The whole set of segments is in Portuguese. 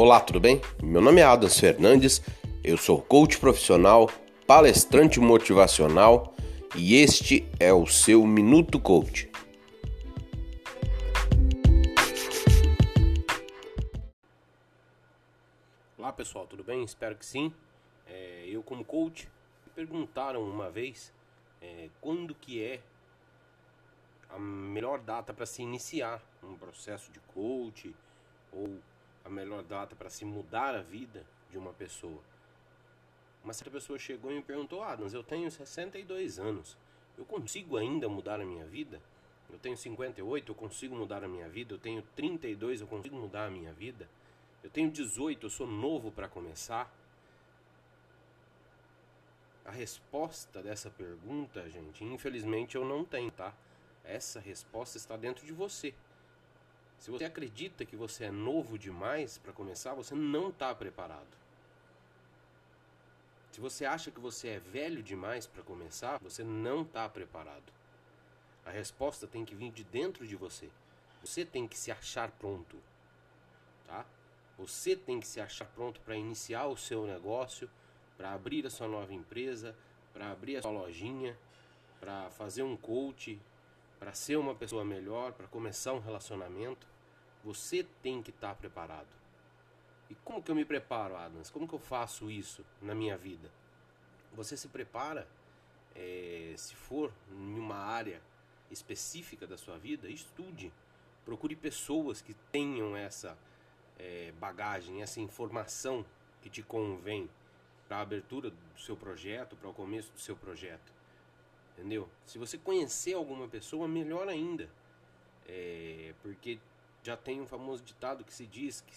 Olá, tudo bem? Meu nome é Adams Fernandes, eu sou coach profissional, palestrante motivacional e este é o seu Minuto Coach. Olá pessoal, tudo bem? Espero que sim. É, eu como coach, me perguntaram uma vez é, quando que é a melhor data para se iniciar um processo de coach ou a melhor data para se mudar a vida de uma pessoa. Uma certa pessoa chegou e me perguntou: Adams, eu tenho 62 anos, eu consigo ainda mudar a minha vida? Eu tenho 58, eu consigo mudar a minha vida? Eu tenho 32, eu consigo mudar a minha vida? Eu tenho 18, eu sou novo para começar? A resposta dessa pergunta, gente, infelizmente eu não tenho, tá? Essa resposta está dentro de você. Se você acredita que você é novo demais para começar, você não está preparado. Se você acha que você é velho demais para começar, você não está preparado. A resposta tem que vir de dentro de você. Você tem que se achar pronto, tá? Você tem que se achar pronto para iniciar o seu negócio, para abrir a sua nova empresa, para abrir a sua lojinha, para fazer um coach, para ser uma pessoa melhor, para começar um relacionamento, você tem que estar tá preparado. E como que eu me preparo, Adams? Como que eu faço isso na minha vida? Você se prepara, é, se for em uma área específica da sua vida, estude. Procure pessoas que tenham essa é, bagagem, essa informação que te convém para a abertura do seu projeto, para o começo do seu projeto. Entendeu? Se você conhecer alguma pessoa, melhor ainda. É, porque já tem um famoso ditado que se diz que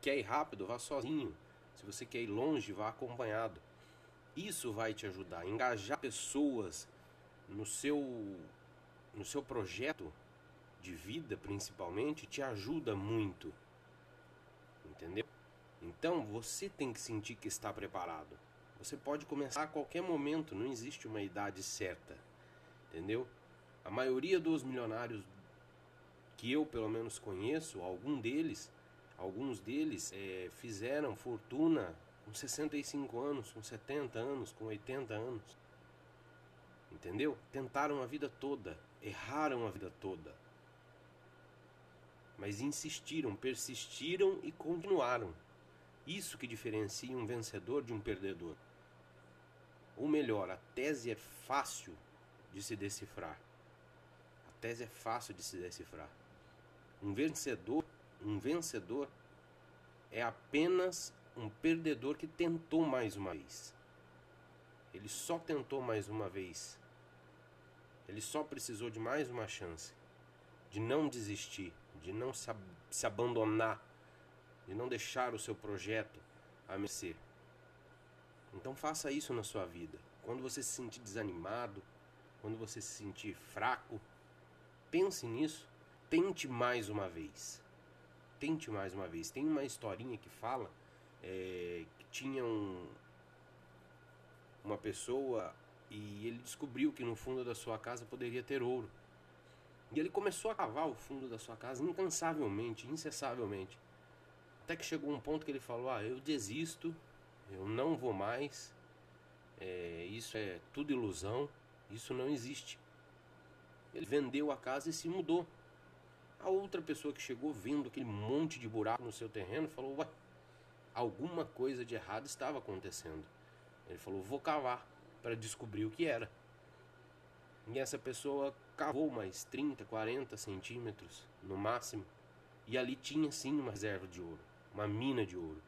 quer ir rápido, vá sozinho. Se você quer ir longe, vá acompanhado. Isso vai te ajudar. Engajar pessoas no seu, no seu projeto de vida, principalmente, te ajuda muito. Entendeu? Então você tem que sentir que está preparado. Você pode começar a qualquer momento, não existe uma idade certa. Entendeu? A maioria dos milionários que eu pelo menos conheço, algum deles, alguns deles é, fizeram fortuna com 65 anos, com 70 anos, com 80 anos. Entendeu? Tentaram a vida toda, erraram a vida toda. Mas insistiram, persistiram e continuaram. Isso que diferencia um vencedor de um perdedor. Ou melhor, a tese é fácil de se decifrar. A tese é fácil de se decifrar. Um vencedor, um vencedor é apenas um perdedor que tentou mais uma vez. Ele só tentou mais uma vez. Ele só precisou de mais uma chance. De não desistir, de não se, abandonar, de não deixar o seu projeto a mercê. Então faça isso na sua vida. Quando você se sentir desanimado, quando você se sentir fraco, pense nisso. Tente mais uma vez. Tente mais uma vez. Tem uma historinha que fala é, que tinha um, uma pessoa e ele descobriu que no fundo da sua casa poderia ter ouro. E ele começou a cavar o fundo da sua casa incansavelmente, incessavelmente. Até que chegou um ponto que ele falou: Ah, eu desisto, eu não vou mais, é, isso é tudo ilusão, isso não existe. Ele vendeu a casa e se mudou. A outra pessoa que chegou vendo aquele monte de buraco no seu terreno falou: Ué, alguma coisa de errado estava acontecendo. Ele falou: Vou cavar para descobrir o que era. E essa pessoa cavou mais 30, 40 centímetros no máximo. E ali tinha sim uma reserva de ouro, uma mina de ouro.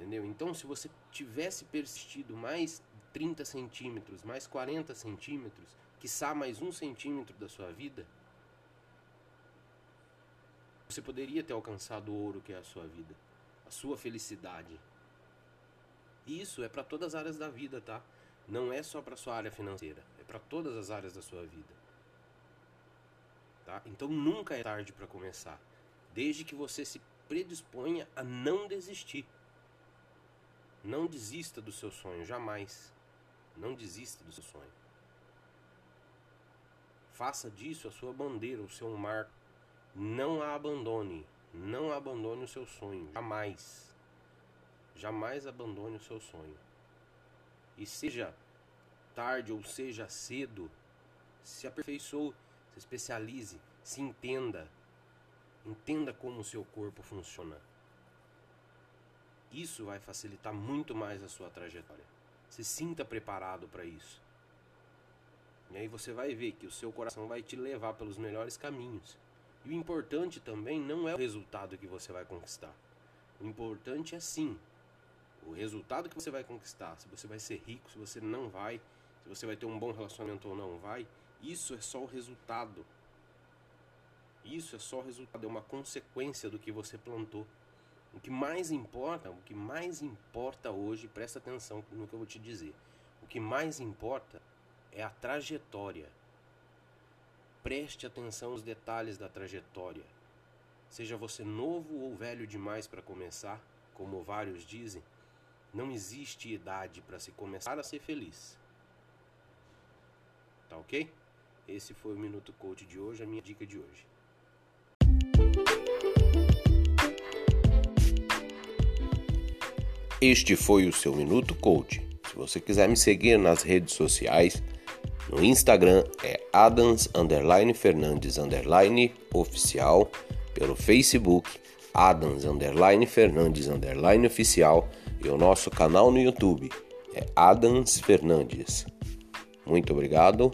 Entendeu? Então, se você tivesse persistido mais 30 centímetros, mais 40 centímetros, quiçá mais um centímetro da sua vida, você poderia ter alcançado o ouro que é a sua vida, a sua felicidade. Isso é para todas as áreas da vida, tá? Não é só para sua área financeira, é para todas as áreas da sua vida. Tá? Então nunca é tarde para começar, desde que você se predisponha a não desistir. Não desista do seu sonho, jamais. Não desista do seu sonho. Faça disso a sua bandeira, o seu marco. Não a abandone. Não abandone o seu sonho, jamais. Jamais abandone o seu sonho. E seja tarde ou seja cedo, se aperfeiçoe, se especialize, se entenda. Entenda como o seu corpo funciona. Isso vai facilitar muito mais a sua trajetória. Se sinta preparado para isso. E aí você vai ver que o seu coração vai te levar pelos melhores caminhos. E o importante também não é o resultado que você vai conquistar. O importante é sim o resultado que você vai conquistar. Se você vai ser rico, se você não vai, se você vai ter um bom relacionamento ou não vai. Isso é só o resultado. Isso é só o resultado, é uma consequência do que você plantou. O que mais importa, o que mais importa hoje, presta atenção no que eu vou te dizer. O que mais importa é a trajetória. Preste atenção nos detalhes da trajetória. Seja você novo ou velho demais para começar, como vários dizem, não existe idade para se começar a ser feliz. Tá ok? Esse foi o Minuto Coach de hoje, a minha dica de hoje. Este foi o seu Minuto Coach. Se você quiser me seguir nas redes sociais, no Instagram é Adams underline Fernandes underline oficial, pelo Facebook Adams underline Fernandes underline oficial e o nosso canal no YouTube é Adams Fernandes. Muito obrigado